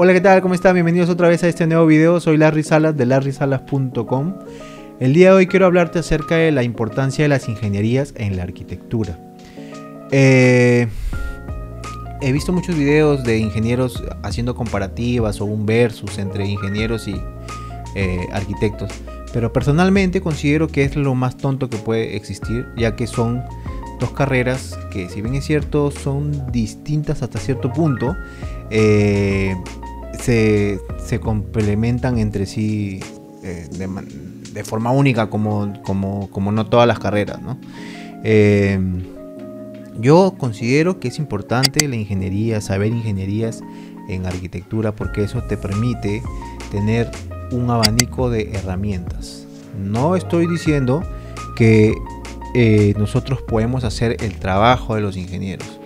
Hola, ¿qué tal? ¿Cómo están? Bienvenidos otra vez a este nuevo video. Soy Larry Salas de larrysalas.com. El día de hoy quiero hablarte acerca de la importancia de las ingenierías en la arquitectura. Eh, he visto muchos videos de ingenieros haciendo comparativas o un versus entre ingenieros y eh, arquitectos, pero personalmente considero que es lo más tonto que puede existir, ya que son dos carreras que si bien es cierto son distintas hasta cierto punto, eh, se, complementan entre sí eh, de, forma única como, no todas las carreras. Eh, yo considero que es importante la ingeniería, saber ingenierías en arquitectura porque eso te permite tener un abanico de herramientas. No estoy diciendo que eh, nosotros podemos hacer el trabajo de los ingenieros.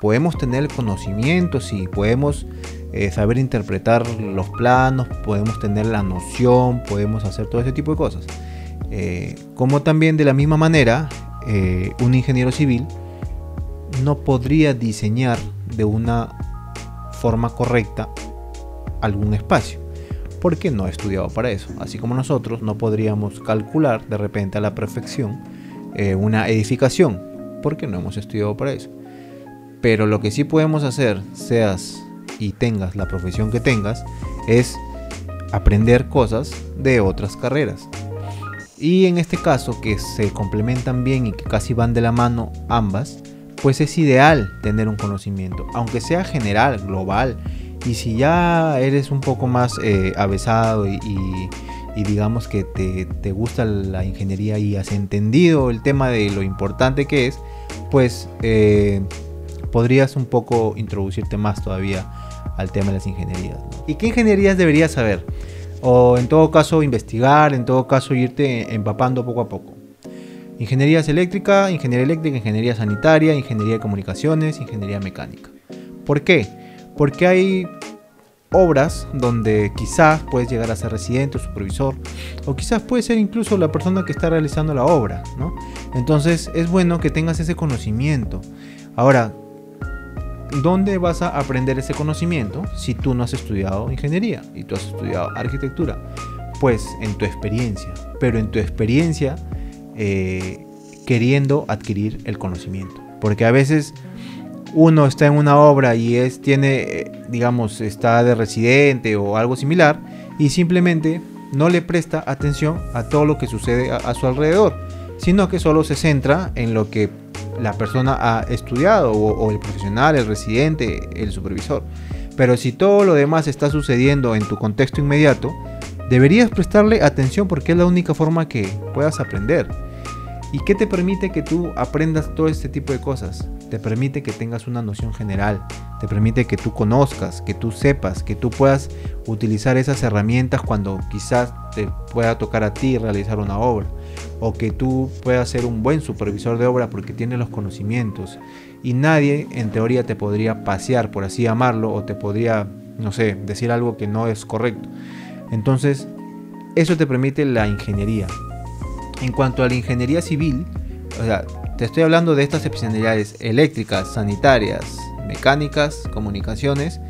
podemos tener el conocimiento, sí, podemos eh, saber interpretar los planos, podemos tener la noción, podemos hacer todo ese tipo de cosas. Eh, como también de la misma manera, eh, un ingeniero civil no podría diseñar de una forma correcta algún espacio, porque no ha estudiado para eso. Así como nosotros no podríamos calcular de repente a la perfección una edificación, porque no hemos estudiado para eso. Pero lo que sí podemos hacer, seas y tengas la profesión que tengas, es aprender cosas de otras carreras. Y en este caso, que se complementan bien y que casi van de la mano ambas, pues es ideal tener un conocimiento, aunque sea general, global. Y si ya eres un poco más eh, avesado y, digamos que te, gusta la ingeniería y has entendido el tema de lo importante que es, pues eh, podrías un poco introducirte más todavía al tema de las ingenierías. ¿Y qué ingenierías deberías saber? O en todo caso investigar, en todo caso irte empapando poco a poco. Ingenierías eléctrica, ingeniería eléctrica, ingeniería sanitaria, ingeniería de comunicaciones, ingeniería mecánica. ¿Por qué? Porque hay obras donde quizás puedes llegar a ser residente o supervisor, o quizás puede ser incluso la persona que está realizando la obra. Entonces es bueno que tengas ese conocimiento. Ahora, ¿dónde vas a aprender ese conocimiento si tú no has estudiado ingeniería y tú has estudiado arquitectura? Pues en tu experiencia, pero en tu experiencia eh, queriendo adquirir el conocimiento. Porque a veces uno está en una obra y es, tiene, eh, digamos, está de residente o algo similar y simplemente no le presta atención a todo lo que sucede a su alrededor, sino que solo se centra en lo que la persona ha estudiado o, el profesional, el residente, el supervisor. Pero si todo lo demás está sucediendo en tu contexto inmediato, deberías prestarle atención porque es la única forma que puedas aprender. ¿Y qué te permite que tú aprendas todo este tipo de cosas? Te permite que tengas una noción general, te permite que tú conozcas, que tú sepas, que tú puedas utilizar esas herramientas cuando quizás te pueda tocar a ti realizar una obra o que tú puedas ser un buen supervisor de obra porque tienes los conocimientos y nadie en teoría te podría pasear, por así llamarlo, o te podría, no sé, decir algo que no es correcto. Entonces, eso te permite la ingeniería. En cuanto a la ingeniería civil, o sea, te estoy hablando de estas especialidades eléctricas, sanitarias, mecánicas, comunicaciones,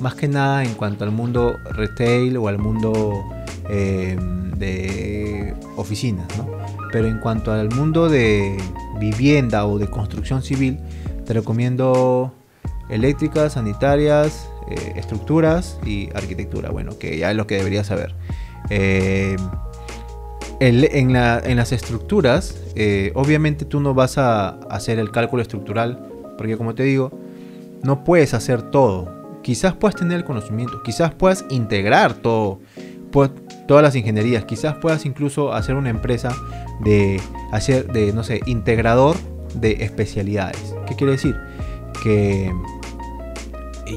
más que nada en cuanto al mundo retail o al mundo eh, de oficinas, ¿no? Pero en cuanto al mundo de vivienda o de construcción civil, te recomiendo eléctricas, sanitarias, eh, estructuras y arquitectura. Bueno, que ya es lo que deberías saber. Eh, en, las estructuras, eh, obviamente tú no vas a hacer el cálculo estructural, porque como te digo, no puedes hacer todo. Quizás puedas tener el conocimiento, quizás puedas integrar todo, todas las ingenierías. Quizás puedas incluso hacer una empresa de hacer de no sé, integrador de especialidades. ¿Qué quiere decir? Que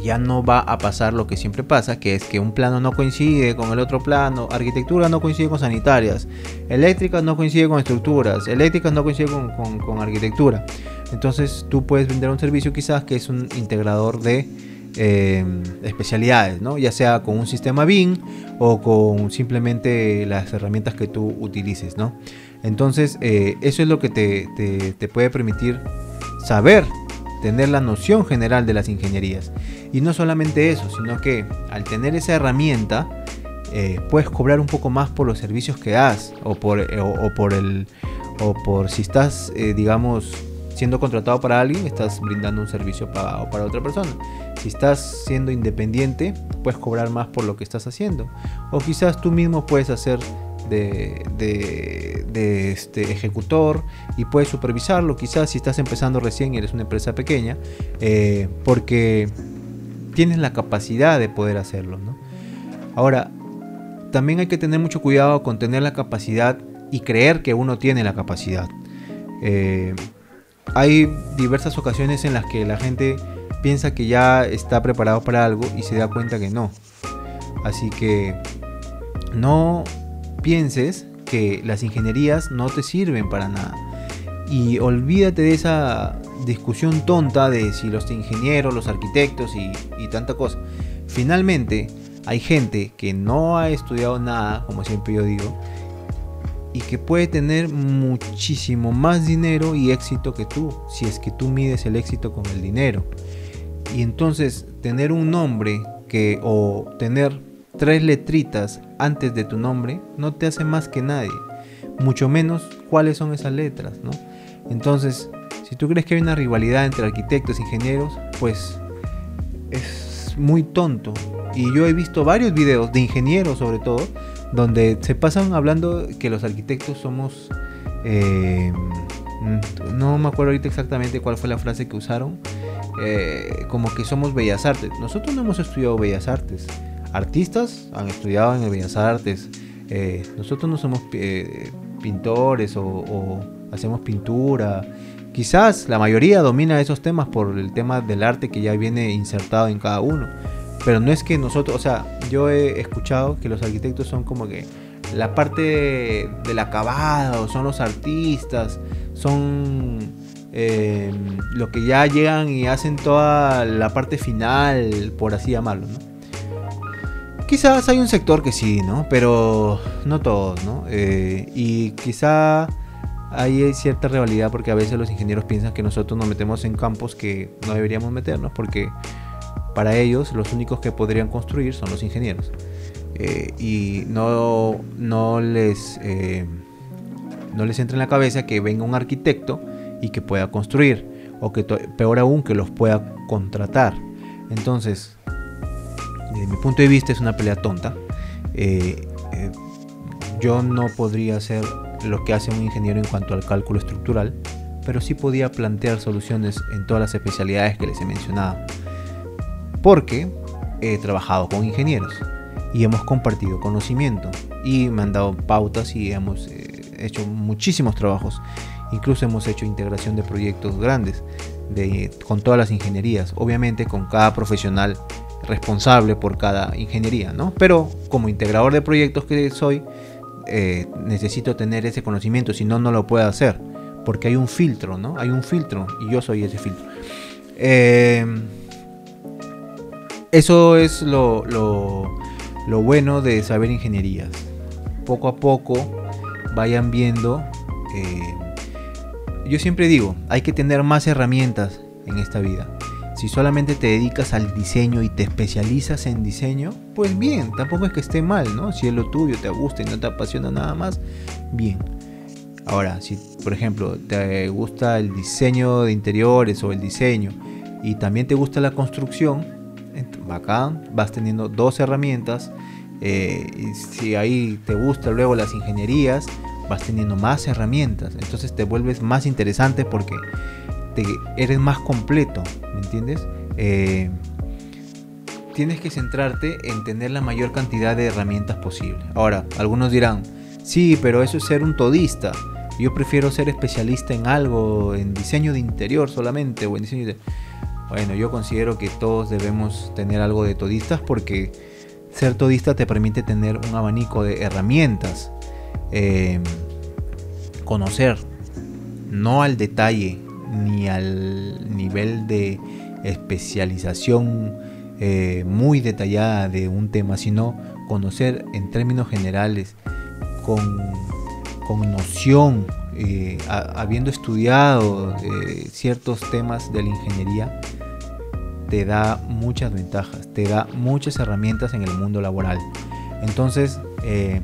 ya no va a pasar lo que siempre pasa, que es que un plano no coincide con el otro plano, arquitectura no coincide con sanitarias, eléctricas no coincide con estructuras, eléctricas no coincide con, con arquitectura. Entonces tú puedes vender un servicio quizás que es un integrador de eh, especialidades, ¿no? ya sea con un sistema BIM o con simplemente las herramientas que tú utilices. ¿no? Entonces, eh, eso es lo que te, te, puede permitir saber, tener la noción general de las ingenierías. Y no solamente eso, sino que al tener esa herramienta, eh, puedes cobrar un poco más por los servicios que das o por, o, por el o por si estás digamos siendo contratado para alguien estás brindando un servicio pagado para otra persona si estás siendo independiente puedes cobrar más por lo que estás haciendo o quizás tú mismo puedes hacer de, de, este ejecutor y puedes supervisarlo quizás si estás empezando recién y eres una empresa pequeña porque tienes la capacidad de poder hacerlo ¿no? ahora también hay que tener mucho cuidado con tener la capacidad y creer que uno tiene la capacidad. Eh, hay diversas ocasiones en las que la gente piensa que ya está preparado para algo y se da cuenta que no. Así que no pienses que las ingenierías no te sirven para nada. Y olvídate de esa discusión tonta de si los ingenieros, los arquitectos y, y tanta cosa. Finalmente, hay gente que no ha estudiado nada, como siempre yo digo, y que puede tener muchísimo más dinero y éxito que tú, si es que tú mides el éxito con el dinero. Y entonces tener un nombre que o tener tres letritas antes de tu nombre no te hace más que nadie, mucho menos cuáles son esas letras, ¿no? Entonces, si tú crees que hay una rivalidad entre arquitectos e ingenieros, pues es muy tonto y yo he visto varios videos de ingenieros sobre todo, donde se pasan hablando que los arquitectos somos... Eh, no me acuerdo ahorita exactamente cuál fue la frase que usaron. Eh, como que somos bellas artes. Nosotros no hemos estudiado bellas artes. Artistas han estudiado en bellas artes. Eh, nosotros no somos pintores o hacemos pintura. Quizás la mayoría domina esos temas por el tema del arte que ya viene insertado en cada uno. Pero no es que nosotros, o sea, yo he escuchado que los arquitectos son como que la parte del acabado, son los artistas, son eh, lo que ya llegan y hacen toda la parte final, por así llamarlo, ¿no? Quizás hay un sector que sí, ¿no? Pero no todos, ¿no? Eh, y quizá hay cierta rivalidad porque a veces los ingenieros piensan que nosotros nos metemos en campos que no deberíamos meternos porque para ellos los únicos que podrían construir son los ingenieros. Eh, y no, no, les, eh, no les entra en la cabeza que venga un arquitecto y que pueda construir. O que peor aún que los pueda contratar. Entonces, desde mi punto de vista es una pelea tonta. Eh, yo no podría hacer lo que hace un ingeniero en cuanto al cálculo estructural, pero sí podía plantear soluciones en todas las especialidades que les he mencionado porque he trabajado con ingenieros y hemos compartido conocimiento y me han dado pautas y hemos eh, hecho muchísimos trabajos. Incluso hemos hecho integración de proyectos grandes con todas las ingenierías, obviamente con cada profesional responsable por cada ingeniería, ¿no? Pero como integrador de proyectos que soy, eh, necesito tener ese conocimiento, si no, no lo puedo hacer, porque hay un filtro, ¿no? Hay un filtro y yo soy ese filtro. Eh, eso es lo, bueno de saber ingenierías. Poco a poco vayan viendo. Eh, yo siempre digo, hay que tener más herramientas en esta vida. Si solamente te dedicas al diseño y te especializas en diseño, pues bien, tampoco es que esté mal, ¿no? Si es lo tuyo, te gusta y no te apasiona nada más, bien. Ahora, si por ejemplo te gusta el diseño de interiores o el diseño y también te gusta la construcción, bacán, vas teniendo dos herramientas. Eh, y si ahí te gusta luego las ingenierías, vas teniendo más herramientas. Entonces te vuelves más interesante porque te, eres más completo, ¿me entiendes? Eh, tienes que centrarte en tener la mayor cantidad de herramientas posible. Ahora, algunos dirán, sí, pero eso es ser un todista. Yo prefiero ser especialista en algo, en diseño de interior solamente, o en diseño de... Bueno, yo considero que todos debemos tener algo de todistas porque ser todista te permite tener un abanico de herramientas, em, conocer, no al detalle ni al nivel de especialización eh, muy detallada de un tema, sino conocer en términos generales, con, noción, eh, habiendo estudiado eh, ciertos temas de la ingeniería, te da muchas ventajas, te da muchas herramientas en el mundo laboral. Entonces, eh,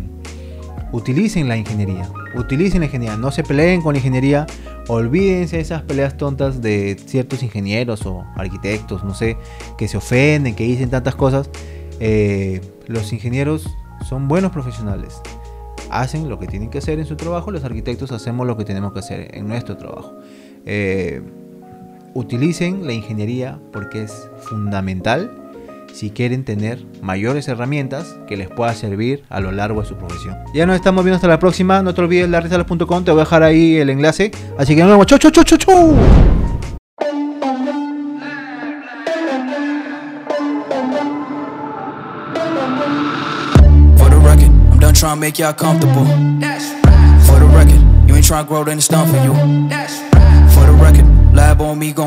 utilicen la ingeniería, utilicen la ingeniería, no se peleen con la ingeniería, olvídense de esas peleas tontas de ciertos ingenieros o arquitectos, no sé, que se ofenden, que dicen tantas cosas. Eh, los ingenieros son buenos profesionales, hacen lo que tienen que hacer en su trabajo, los arquitectos hacemos lo que tenemos que hacer en nuestro trabajo. Eh, utilicen la ingeniería porque es fundamental si quieren tener mayores herramientas que les pueda servir a lo largo de su profesión. Ya nos estamos viendo hasta la próxima. No te olvides larrisalas.com, te voy a dejar ahí el enlace. Así que nos vemos. ¡Chau, chau, chau, chau, chau! For the record, I'm done trying to make y'all comfortable. For the record, you ain't trying to grow, then it's done for you. Lab on me gon'